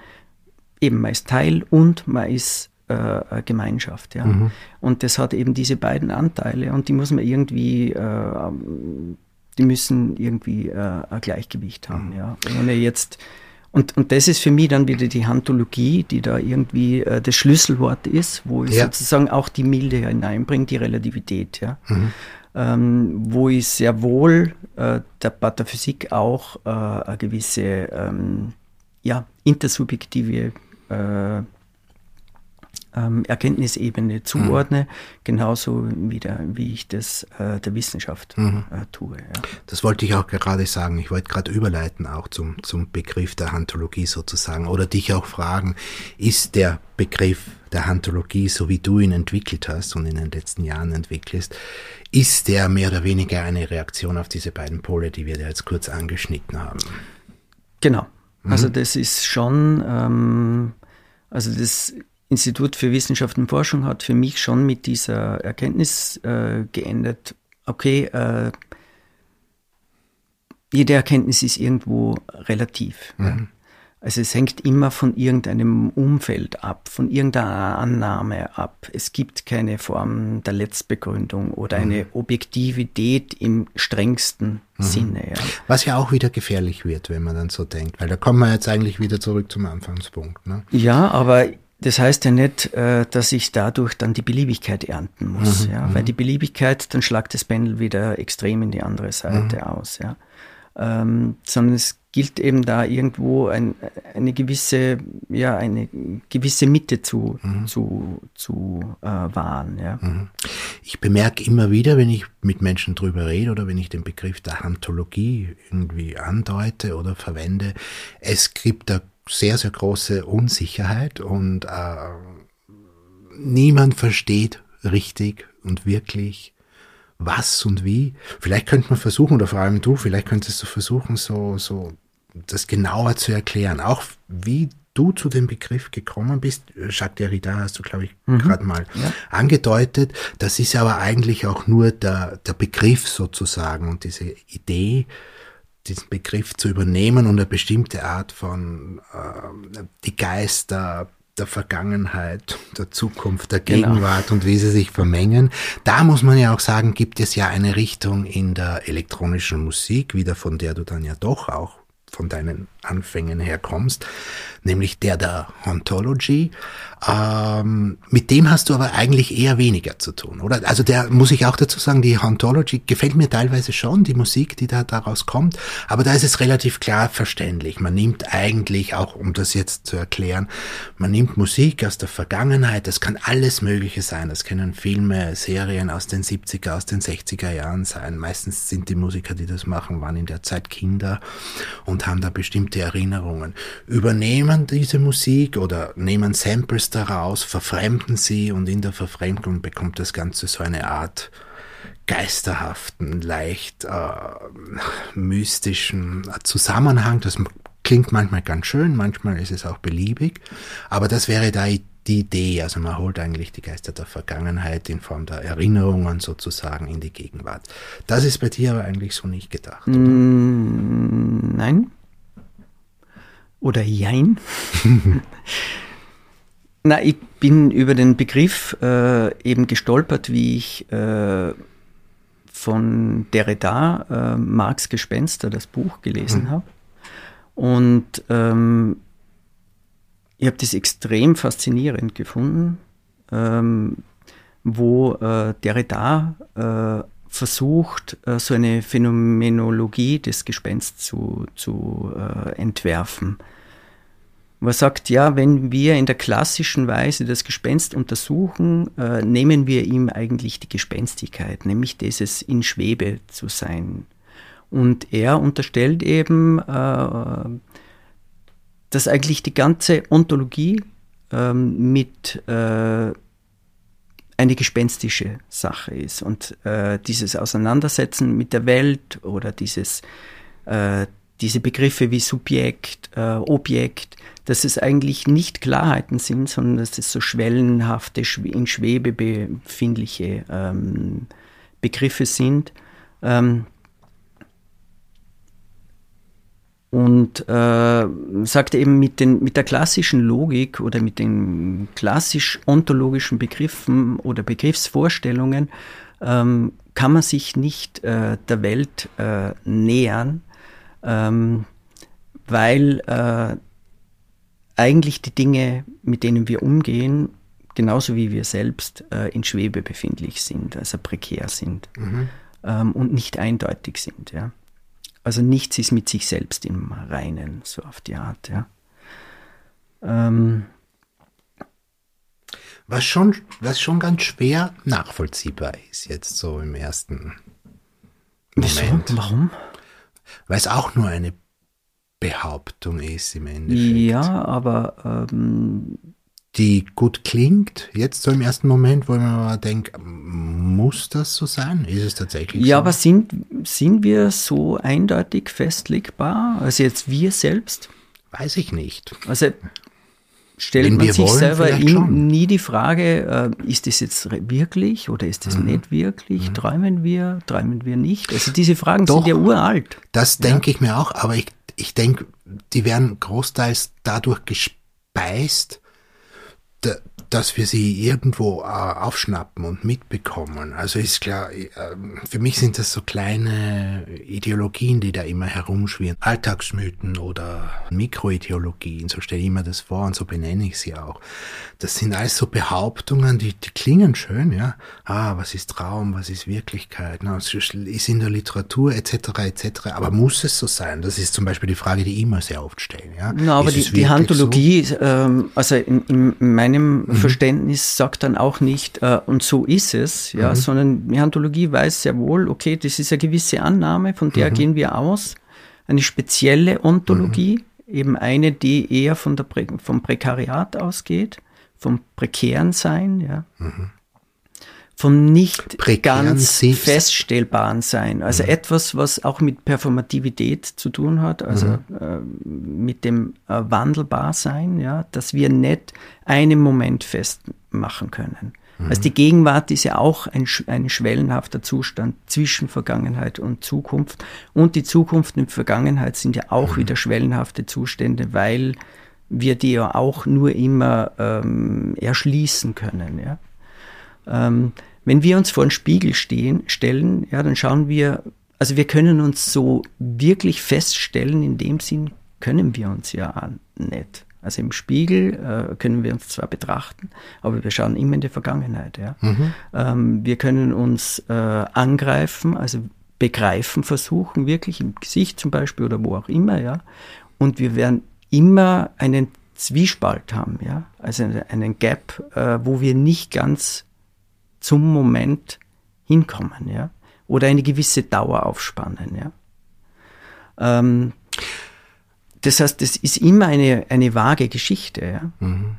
Speaker 3: eben man ist Teil und man ist äh, eine Gemeinschaft. Ja. Und das hat eben diese beiden Anteile und die muss man irgendwie, äh, die müssen irgendwie äh, ein Gleichgewicht haben. Ja. Ohne jetzt, und, und das ist für mich dann wieder die Hantologie, die da irgendwie äh, das Schlüsselwort ist, wo ich
Speaker 2: Ja.
Speaker 3: sozusagen auch die Milde hineinbringe, die Relativität. Ja ähm, wo ich sehr wohl äh, der Pataphysik auch äh, eine gewisse ähm, ja, intersubjektive äh, ähm, Erkenntnisebene zuordne, genauso wie, der, wie ich das äh, der Wissenschaft äh, tue. Ja.
Speaker 2: Das wollte ich auch gerade sagen. Ich wollte gerade überleiten auch zum, zum Begriff der Hantologie sozusagen oder dich auch fragen, ist der Begriff der Hantologie, so wie du ihn entwickelt hast und in den letzten Jahren entwickelst, ist der mehr oder weniger eine Reaktion auf diese beiden Pole, die wir da jetzt kurz angeschnitten haben?
Speaker 3: Genau. Also das ist schon, ähm, also das Institut für Wissenschaft und Forschung hat für mich schon mit dieser Erkenntnis äh, geendet, okay, äh, jede Erkenntnis ist irgendwo relativ. Ja. Also es hängt immer von irgendeinem Umfeld ab, von irgendeiner Annahme ab. Es gibt keine Form der Letztbegründung oder eine Objektivität im strengsten Sinne. Ja.
Speaker 2: Was ja auch wieder gefährlich wird, wenn man dann so denkt, weil da kommen wir jetzt eigentlich wieder zurück zum Anfangspunkt. Ne?
Speaker 3: Ja, aber das heißt ja nicht, äh, dass ich dadurch dann die Beliebigkeit ernten muss, ja, weil die Beliebigkeit, dann schlagt das Pendel wieder extrem in die andere Seite aus, ja. Ähm, sondern es gilt eben da irgendwo ein, eine gewisse, ja, eine gewisse Mitte zu, zu, zu äh, wahren, ja.
Speaker 2: Ich bemerke immer wieder, wenn ich mit Menschen drüber rede oder wenn ich den Begriff der Hantologie irgendwie andeute oder verwende, es gibt da sehr, sehr große Unsicherheit und äh, niemand versteht richtig und wirklich, was und wie. Vielleicht könnte man versuchen, oder vor allem du, vielleicht könntest du versuchen, so, so das genauer zu erklären. Auch wie du zu dem Begriff gekommen bist. Jacques Derrida hast du, glaube ich, gerade mal angedeutet. Das ist aber eigentlich auch nur der, der Begriff sozusagen und diese Idee, diesen Begriff zu übernehmen und eine bestimmte Art von äh, die Geister der Vergangenheit, der Zukunft, der
Speaker 3: Genau.
Speaker 2: Gegenwart und wie sie sich vermengen. Da muss man ja auch sagen, gibt es ja eine Richtung in der elektronischen Musik, wieder von der du dann ja doch auch von deinen Anfängen her kommst, nämlich der der Hauntology. Ähm, mit dem hast du aber eigentlich eher weniger zu tun, oder? Also der muss ich auch dazu sagen, die Hauntology gefällt mir teilweise schon, die Musik, die da daraus kommt, aber da ist es relativ klar verständlich. Man nimmt eigentlich, auch um das jetzt zu erklären, man nimmt Musik aus der Vergangenheit, das kann alles Mögliche sein, das können Filme, Serien aus den 70er, aus den 60er Jahren sein. Meistens sind die Musiker, die das machen, waren in der Zeit Kinder und haben da bestimmte Erinnerungen. Übernehmen diese Musik oder nehmen Samples daraus, verfremden sie und in der Verfremdung bekommt das Ganze so eine Art geisterhaften, leicht äh, mystischen Zusammenhang. Das klingt manchmal ganz schön, manchmal ist es auch beliebig, aber das wäre da die Idee. Also man holt eigentlich die Geister der Vergangenheit in Form der Erinnerungen sozusagen in die Gegenwart. Das ist bei dir aber eigentlich so nicht gedacht. Oder?
Speaker 3: Mm, nein. Oder jein. Na, ich bin über den Begriff äh, eben gestolpert, wie ich äh, von Derrida äh, Marx Gespenster, das Buch gelesen mhm. habe. Und ähm, ich habe das extrem faszinierend gefunden, ähm, wo äh, Derrida äh, versucht, äh, so eine Phänomenologie des Gespensts zu, zu äh, entwerfen. Man sagt, ja, wenn wir in der klassischen Weise das Gespenst untersuchen, äh, nehmen wir ihm eigentlich die Gespenstigkeit, nämlich dieses in Schwebe zu sein. Und er unterstellt eben, äh, dass eigentlich die ganze Ontologie ähm, mit äh, eine gespenstische Sache ist. Und äh, dieses Auseinandersetzen mit der Welt oder dieses, äh, diese Begriffe wie Subjekt, äh, Objekt, dass es eigentlich nicht Klarheiten sind, sondern dass es so schwellenhafte, in Schwebe befindliche ähm, Begriffe sind. Ähm, und äh, sagt eben mit, den, mit der klassischen Logik oder mit den klassisch ontologischen Begriffen oder Begriffsvorstellungen ähm, kann man sich nicht äh, der Welt äh, nähern, ähm, weil äh, eigentlich die Dinge, mit denen wir umgehen, genauso wie wir selbst äh, in Schwebe befindlich sind, also prekär sind mhm. ähm, und nicht eindeutig sind. Ja. Also nichts ist mit sich selbst im Reinen, so auf die Art. Ja. Ähm,
Speaker 2: was schon, was schon ganz schwer nachvollziehbar ist, jetzt so im ersten Moment.
Speaker 3: Wieso? Warum?
Speaker 2: Weil es auch nur eine Behauptung ist im Endeffekt.
Speaker 3: Ja, aber ähm,
Speaker 2: die gut klingt, jetzt so im ersten Moment, wo man denkt, muss das so sein? Ist es tatsächlich
Speaker 3: ja,
Speaker 2: so?
Speaker 3: Ja, aber sind, sind wir so eindeutig festlegbar? Also jetzt wir selbst?
Speaker 2: Weiß ich nicht.
Speaker 3: Also stellt Wenn man sich wollen, selber nie die Frage, äh, ist das jetzt wirklich oder ist das mhm. nicht wirklich? Mhm. Träumen wir, träumen wir nicht? Also diese Fragen Doch, sind ja uralt.
Speaker 2: Das denke ja. ich mir auch, aber ich, ich denke, die werden großteils dadurch gespeist, dass wir sie irgendwo äh, aufschnappen und mitbekommen. Also ist klar, äh, für mich sind das so kleine Ideologien, die da immer herumschwirren. Alltagsmythen oder Mikroideologien, so stelle ich mir das vor und so benenne ich sie auch. Das sind alles so Behauptungen, die, die klingen schön, ja. Ah, was ist Traum, was ist Wirklichkeit, na, was ist in der Literatur etc. etc. Aber muss es so sein? Das ist zum Beispiel die Frage, die ich immer sehr oft stelle. Ja?
Speaker 3: Na, aber die, die Hantologie, so? ähm, also in, in meinem mhm. Verständnis sagt dann auch nicht, äh, und so ist es, ja, mhm. sondern die Hantologie weiß sehr wohl, okay, das ist eine gewisse Annahme, von der mhm. gehen wir aus, eine spezielle Ontologie, mhm. eben eine, die eher von der Prä vom Prekariat ausgeht, vom prekären Sein, ja. Mhm vom nicht Prekären ganz Sitz. feststellbaren Sein. Also mhm. etwas, was auch mit Performativität zu tun hat, also mhm. äh, mit dem äh, Wandelbarsein, ja, dass wir nicht einen Moment festmachen können. Mhm. Also die Gegenwart ist ja auch ein, ein schwellenhafter Zustand zwischen Vergangenheit und Zukunft. Und die Zukunft und Vergangenheit sind ja auch mhm. wieder schwellenhafte Zustände, weil wir die ja auch nur immer ähm, erschließen können. Ja. Ähm, wenn wir uns vor den Spiegel stehen, stellen, ja, dann schauen wir, also wir können uns so wirklich feststellen, in dem Sinn können wir uns ja nicht. Also im Spiegel äh, können wir uns zwar betrachten, aber wir schauen immer in die Vergangenheit. Ja. Mhm. Ähm, wir können uns äh, angreifen, also begreifen versuchen, wirklich im Gesicht zum Beispiel oder wo auch immer, ja. Und wir werden immer einen Zwiespalt haben, ja, also einen Gap, äh, wo wir nicht ganz zum Moment hinkommen, ja, oder eine gewisse Dauer aufspannen, ja. Ähm, das heißt, das ist immer eine, eine vage Geschichte, ja. Mhm.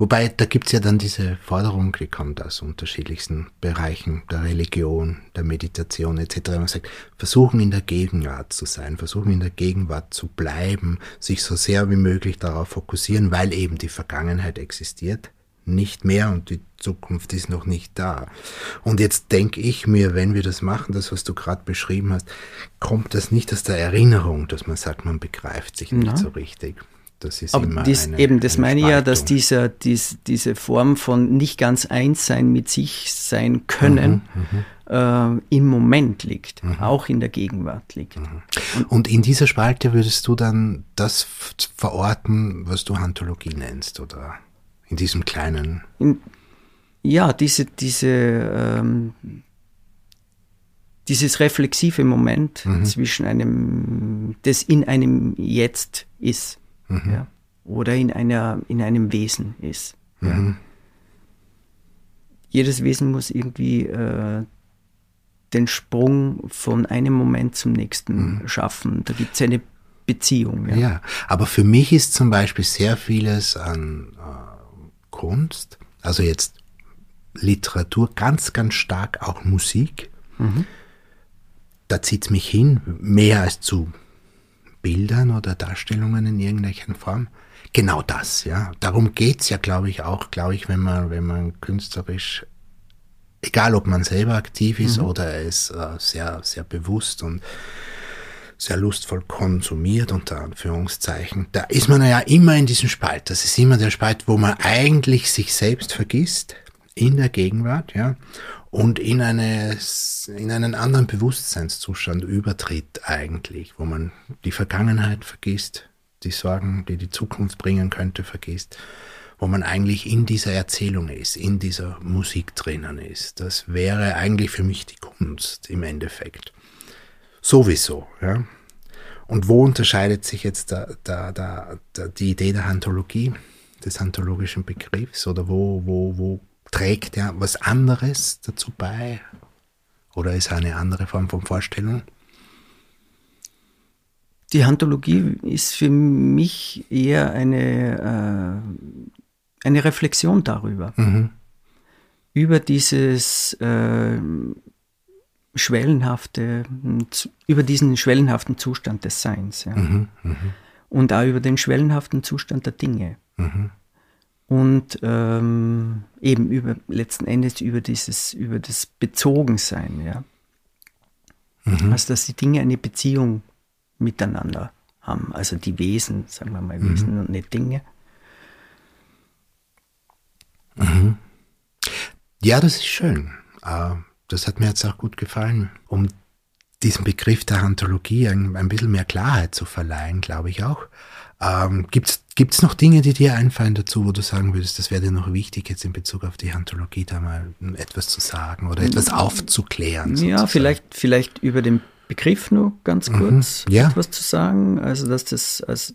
Speaker 2: Wobei, da gibt's ja dann diese Forderung, die kommt aus unterschiedlichsten Bereichen der Religion, der Meditation etc. Man sagt, versuchen in der Gegenwart zu sein, versuchen in der Gegenwart zu bleiben, sich so sehr wie möglich darauf fokussieren, weil eben die Vergangenheit existiert, nicht mehr und die Zukunft ist noch nicht da. Und jetzt denke ich mir, wenn wir das machen, das, was du gerade beschrieben hast, kommt das nicht aus der Erinnerung, dass man sagt, man begreift sich nicht
Speaker 3: Nein.
Speaker 2: so richtig. Das ist
Speaker 3: Aber
Speaker 2: immer
Speaker 3: dies,
Speaker 2: eine,
Speaker 3: eben, das
Speaker 2: eine
Speaker 3: meine ich ja, dass dieser, dies, diese Form von nicht ganz eins sein mit sich sein können
Speaker 2: Mhm,
Speaker 3: äh, im Moment liegt, auch in der Gegenwart liegt.
Speaker 2: Mhm. Und in dieser Spalte würdest du dann das verorten, was du Hantologie nennst, oder in diesem kleinen.
Speaker 3: In, ja, diese, diese, ähm, dieses reflexive Moment zwischen einem, das in einem Jetzt ist, ja, oder in einer, in einem Wesen ist. Ja. Jedes Wesen muss irgendwie äh, den Sprung von einem Moment zum nächsten schaffen. Da gibt es eine Beziehung.
Speaker 2: Ja.
Speaker 3: Ja.
Speaker 2: aber für mich ist zum Beispiel sehr vieles an äh, Kunst, also jetzt Literatur, ganz, ganz stark auch Musik. Da zieht's mich hin, mehr als zu Bildern oder Darstellungen in irgendeiner Form. Genau das, ja. Darum geht's ja, glaube ich, auch, glaube ich, wenn man, wenn man künstlerisch, egal ob man selber aktiv ist oder es äh, sehr, sehr bewusst und sehr lustvoll konsumiert, unter Anführungszeichen, da ist man ja immer in diesem Spalt. Das ist immer der Spalt, wo man eigentlich sich selbst vergisst, in der Gegenwart, ja, und in, eine, in einen anderen Bewusstseinszustand übertritt eigentlich, wo man die Vergangenheit vergisst, die Sorgen, die die Zukunft bringen könnte, vergisst, wo man eigentlich in dieser Erzählung ist, in dieser Musik drinnen ist. Das wäre eigentlich für mich die Kunst im Endeffekt. Sowieso, ja. Und wo unterscheidet sich jetzt da, da, da, die Idee der Hantologie, des hantologischen Begriffs, oder wo, wo, wo trägt er was anderes dazu bei? Oder ist er eine andere Form von Vorstellung?
Speaker 3: Die Hantologie ist für mich eher eine, äh, eine Reflexion darüber. Über dieses äh, schwellenhafte, über diesen schwellenhaften Zustand des Seins. Ja. Und auch über den schwellenhaften Zustand der Dinge. Und ähm, eben über letzten Endes über dieses, über das Bezogensein, ja. Also dass die Dinge eine Beziehung miteinander haben. Also die Wesen, sagen wir mal Wesen und nicht Dinge.
Speaker 2: Ja, das ist schön. Äh, Das hat mir jetzt auch gut gefallen, um diesem Begriff der Hantologie ein, ein bisschen mehr Klarheit zu verleihen, glaube ich auch. Ähm, gibt's gibt's noch Dinge, die dir einfallen dazu, wo du sagen würdest, das wäre dir noch wichtig, jetzt in Bezug auf die Hantologie da mal etwas zu sagen oder etwas aufzuklären?
Speaker 3: Ja,
Speaker 2: sozusagen?
Speaker 3: vielleicht, vielleicht über den Begriff nur ganz kurz
Speaker 2: Ja.
Speaker 3: etwas zu sagen. Also, dass das als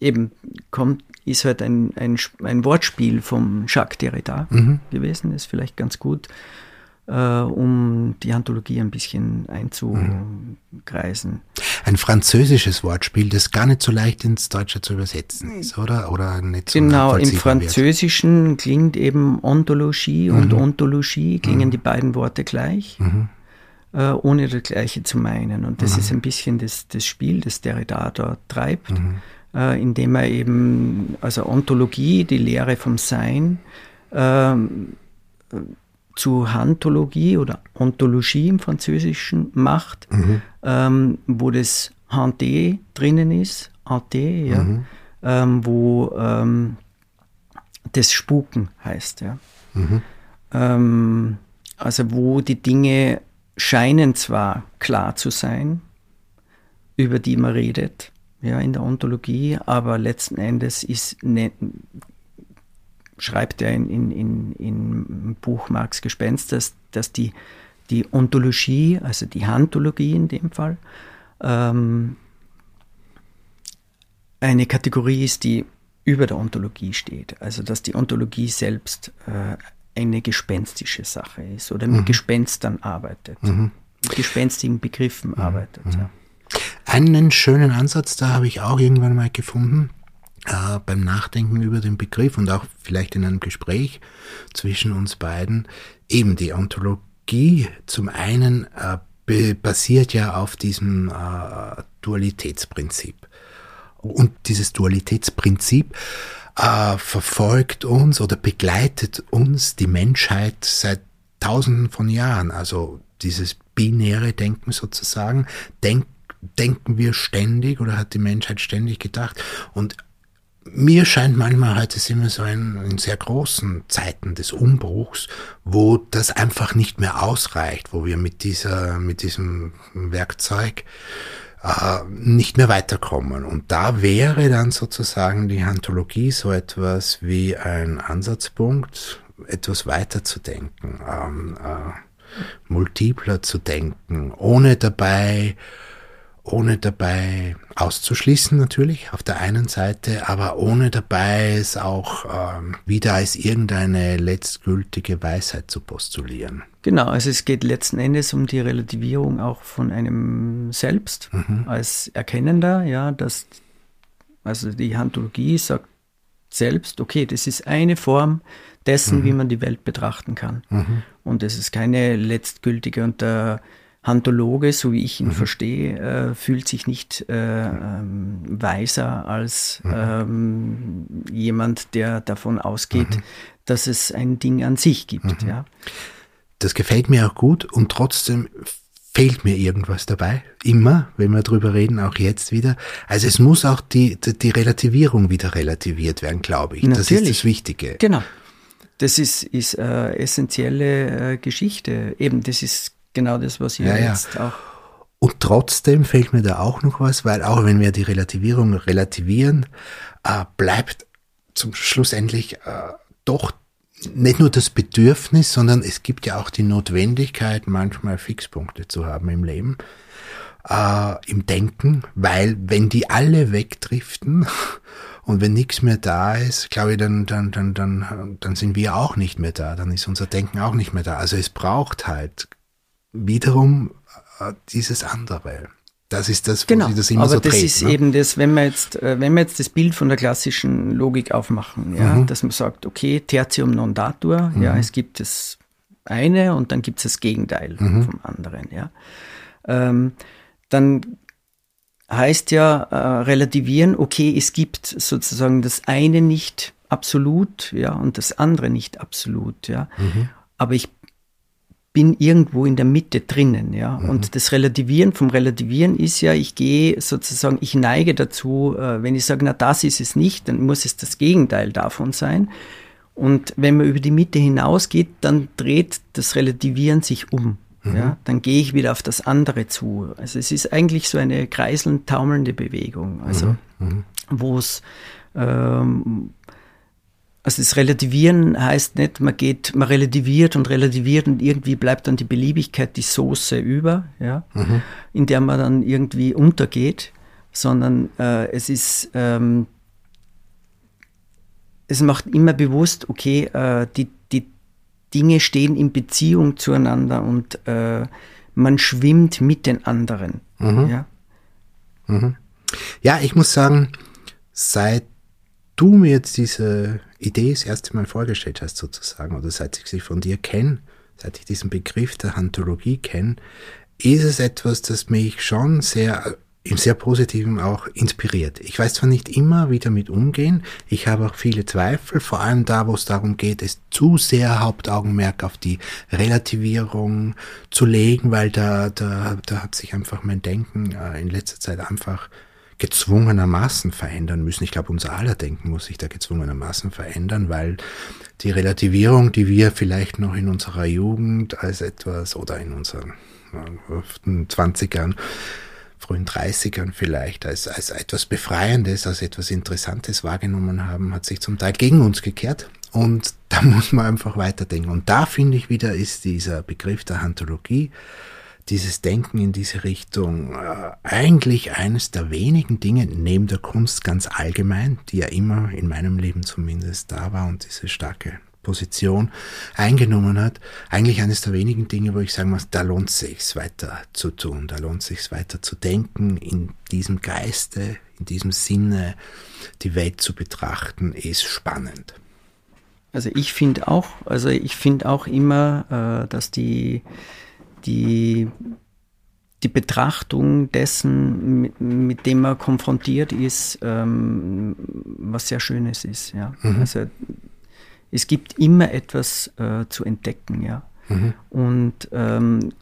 Speaker 3: eben kommt, ist halt ein, ein, ein Wortspiel vom Jacques Derrida gewesen, ist vielleicht ganz gut, um die Anthologie ein bisschen einzukreisen.
Speaker 2: Ein französisches Wortspiel, das gar nicht so leicht ins Deutsche zu übersetzen ist, oder? Oder nicht so
Speaker 3: Genau, im
Speaker 2: nachvollziehbar wird.
Speaker 3: Französischen klingt eben Ontologie und
Speaker 2: Mhm.
Speaker 3: Ontologie, klingen die beiden Worte gleich, äh, ohne das Gleiche zu meinen. Und
Speaker 2: Mhm.
Speaker 3: das ist ein bisschen das, das Spiel, das Derrida dort treibt,
Speaker 2: Mhm.
Speaker 3: äh, indem er eben, also Ontologie, die Lehre vom Sein, ähm, zu Hantologie oder Ontologie im Französischen macht, ähm, wo das Hanté drinnen ist, Hanté, ja, ähm, wo ähm, das Spuken heißt. Ja. Ähm, also wo die Dinge scheinen zwar klar zu sein, über die man redet, ja, in der Ontologie, aber letzten Endes ist ne, schreibt er in, in, in, im Buch Marx Gespenst, dass, dass die, die Ontologie, also die Hantologie in dem Fall, ähm, eine Kategorie ist, die über der Ontologie steht. Also dass die Ontologie selbst äh, eine gespenstische Sache ist oder mit Gespenstern arbeitet, mit gespenstigen Begriffen arbeitet. Ja.
Speaker 2: Einen schönen Ansatz, da habe ich auch irgendwann mal gefunden. Äh, beim Nachdenken über den Begriff und auch vielleicht in einem Gespräch zwischen uns beiden. Eben die Ontologie zum einen äh, basiert ja auf diesem äh, Dualitätsprinzip. Und dieses Dualitätsprinzip äh, verfolgt uns oder begleitet uns, die Menschheit, seit Tausenden von Jahren. Also dieses binäre Denken sozusagen, denk, denken wir ständig oder hat die Menschheit ständig gedacht. Und mir scheint manchmal heute sind wir so in, in, sehr großen Zeiten des Umbruchs, wo das einfach nicht mehr ausreicht, wo wir mit dieser, mit diesem Werkzeug äh, nicht mehr weiterkommen. Und da wäre dann sozusagen die Hantologie so etwas wie ein Ansatzpunkt, etwas weiter zu denken, ähm, äh, multipler zu denken, ohne dabei ohne dabei auszuschließen natürlich auf der einen Seite, aber ohne dabei es auch ähm, wieder als irgendeine letztgültige Weisheit zu postulieren.
Speaker 3: Genau, also es geht letzten Endes um die Relativierung auch von einem selbst mhm. als Erkennender, ja, dass also die Hantologie sagt selbst, okay, das ist eine Form dessen, mhm. wie man die Welt betrachten kann. Mhm. Und es ist keine letztgültige und der Hantologe, so wie ich ihn mhm. verstehe, äh, fühlt sich nicht äh, ähm, weiser als mhm. ähm, jemand, der davon ausgeht, mhm. dass es ein Ding an sich gibt. Mhm. Ja.
Speaker 2: Das gefällt mir auch gut und trotzdem fehlt mir irgendwas dabei. Immer, wenn wir drüber reden, auch jetzt wieder. Also es muss auch die, die, die Relativierung wieder relativiert werden, glaube ich. Natürlich. Das ist das Wichtige.
Speaker 3: Genau. Das ist, ist äh, essentielle äh, Geschichte. Eben, das ist genau das, was ihr ja, jetzt ja. auch.
Speaker 2: Und trotzdem fällt mir da auch noch was, weil auch wenn wir die Relativierung relativieren, äh, bleibt zum schlussendlich äh, doch nicht nur das Bedürfnis, sondern es gibt ja auch die Notwendigkeit, manchmal Fixpunkte zu haben im Leben, äh, im Denken, weil wenn die alle wegdriften und wenn nichts mehr da ist, glaube ich, dann, dann, dann, dann, dann sind wir auch nicht mehr da, dann ist unser Denken auch nicht mehr da. Also es braucht halt wiederum äh, dieses andere. Das ist das,
Speaker 3: wo genau. sie das immer Aber so das dreht, ist ne? eben das, wenn wir jetzt, äh, wenn wir jetzt das Bild von der klassischen Logik aufmachen, ja, mhm. dass man sagt, okay, Tertium non datur, mhm. ja, es gibt das eine und dann gibt es das Gegenteil mhm. vom anderen, ja. Ähm, dann heißt ja äh, relativieren, okay, es gibt sozusagen das eine nicht absolut, ja, und das andere nicht absolut, ja. Mhm. Aber ich bin irgendwo in der Mitte drinnen, ja. Mhm. Und das Relativieren vom Relativieren ist ja, ich gehe sozusagen, ich neige dazu, äh, wenn ich sage, na, das ist es nicht, dann muss es das Gegenteil davon sein. Und wenn man über die Mitte hinausgeht, dann dreht das Relativieren sich um. Mhm. Ja, dann gehe ich wieder auf das andere zu. Also es ist eigentlich so eine kreiselnd taumelnde Bewegung, also mhm. mhm. wo es ähm, also das Relativieren heißt nicht, man geht, man relativiert und relativiert und irgendwie bleibt dann die Beliebigkeit, die Soße über, ja, mhm. in der man dann irgendwie untergeht, sondern äh, es ist, ähm, es macht immer bewusst, okay, äh, die, die Dinge stehen in Beziehung zueinander und äh, man schwimmt mit den anderen. Mhm. Ja?
Speaker 2: Mhm. ja, ich muss sagen, seit du mir jetzt diese Idee das erste Mal vorgestellt hast, sozusagen, oder seit ich sie von dir kenne, seit ich diesen Begriff der Hantologie kenne, ist es etwas, das mich schon sehr im sehr positiven auch inspiriert. Ich weiß zwar nicht immer, wie damit umgehen, ich habe auch viele Zweifel, vor allem da, wo es darum geht, es zu sehr Hauptaugenmerk auf die Relativierung zu legen, weil da, da, da hat sich einfach mein Denken äh, in letzter Zeit einfach gezwungenermaßen verändern müssen. Ich glaube, unser aller Denken muss sich da gezwungenermaßen verändern, weil die Relativierung, die wir vielleicht noch in unserer Jugend als etwas oder in unseren 20ern, frühen 30ern vielleicht als, als etwas Befreiendes, als etwas Interessantes wahrgenommen haben, hat sich zum Teil gegen uns gekehrt. Und da muss man einfach weiterdenken. Und da finde ich wieder, ist dieser Begriff der Hantologie dieses Denken in diese Richtung äh, eigentlich eines der wenigen Dinge neben der Kunst ganz allgemein, die ja immer in meinem Leben zumindest da war und diese starke Position eingenommen hat, eigentlich eines der wenigen Dinge, wo ich sagen muss, da lohnt es sich weiter zu tun, da lohnt es sich weiter zu denken, in diesem Geiste, in diesem Sinne die Welt zu betrachten, ist spannend.
Speaker 3: Also ich finde auch, also ich finde auch immer, äh, dass die, die, die Betrachtung dessen, mit, mit, dem man konfrontiert ist, ähm, was sehr Schönes ist. Ja. Mhm. Also es gibt immer etwas äh, zu entdecken, ja. Mhm. Und, ähm,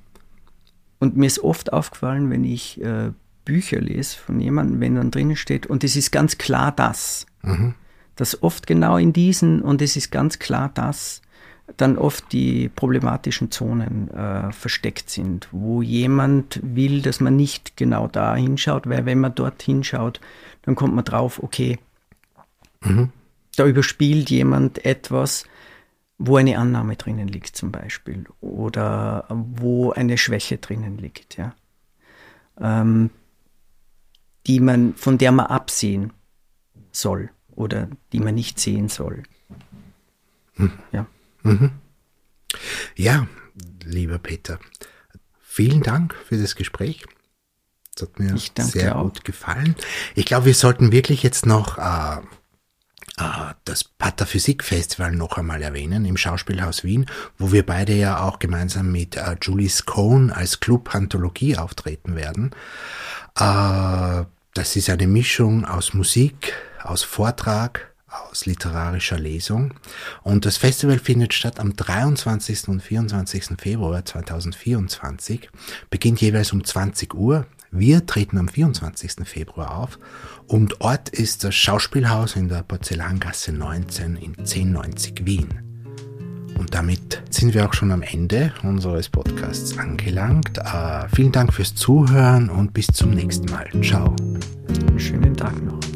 Speaker 3: und mir ist oft aufgefallen, wenn ich äh, Bücher lese von jemandem, wenn dann drinnen steht, und es ist ganz klar das, mhm. dass oft genau in diesen, und es ist ganz klar das, dann oft die problematischen Zonen äh, versteckt sind, wo jemand will, dass man nicht genau da hinschaut, weil wenn man dort hinschaut, dann kommt man drauf, okay, mhm da überspielt jemand etwas, wo eine Annahme drinnen liegt zum Beispiel oder wo eine Schwäche drinnen liegt, ja. Ähm, die man, von der man absehen soll oder die man nicht sehen soll.
Speaker 2: Hm. Ja. Mhm. Ja, lieber Peter, vielen Dank für das Gespräch. Das hat mir sehr gut gefallen. Ich glaube, wir sollten wirklich jetzt noch äh, äh, das Pataphysik Festival noch einmal erwähnen im Schauspielhaus Wien, wo wir beide ja auch gemeinsam mit äh, Julie Scone als Club Anthologie auftreten werden. Äh, das ist eine Mischung aus Musik, aus Vortrag, aus literarischer Lesung. Und das Festival findet statt am 23. und 24. Februar 2024, beginnt jeweils um 20 Uhr. Wir treten am 24. Februar auf und Ort ist das Schauspielhaus in der Porzellangasse 19 in 1090 Wien. Und damit sind wir auch schon am Ende unseres Podcasts angelangt. Uh, vielen Dank fürs Zuhören und bis zum nächsten Mal. Ciao.
Speaker 3: Schönen Tag noch.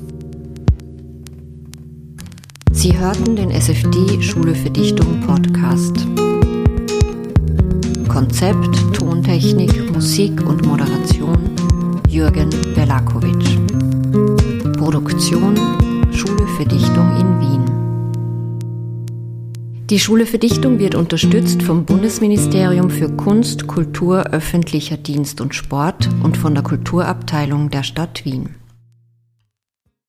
Speaker 1: Sie hörten den SFD Schule für Dichtung Podcast. Konzept, Tontechnik, Musik und Moderation Jürgen Belakovic. Produktion Schule für Dichtung in Wien. Die Schule für Dichtung wird unterstützt vom Bundesministerium für Kunst, Kultur, öffentlicher Dienst und Sport und von der Kulturabteilung der Stadt Wien.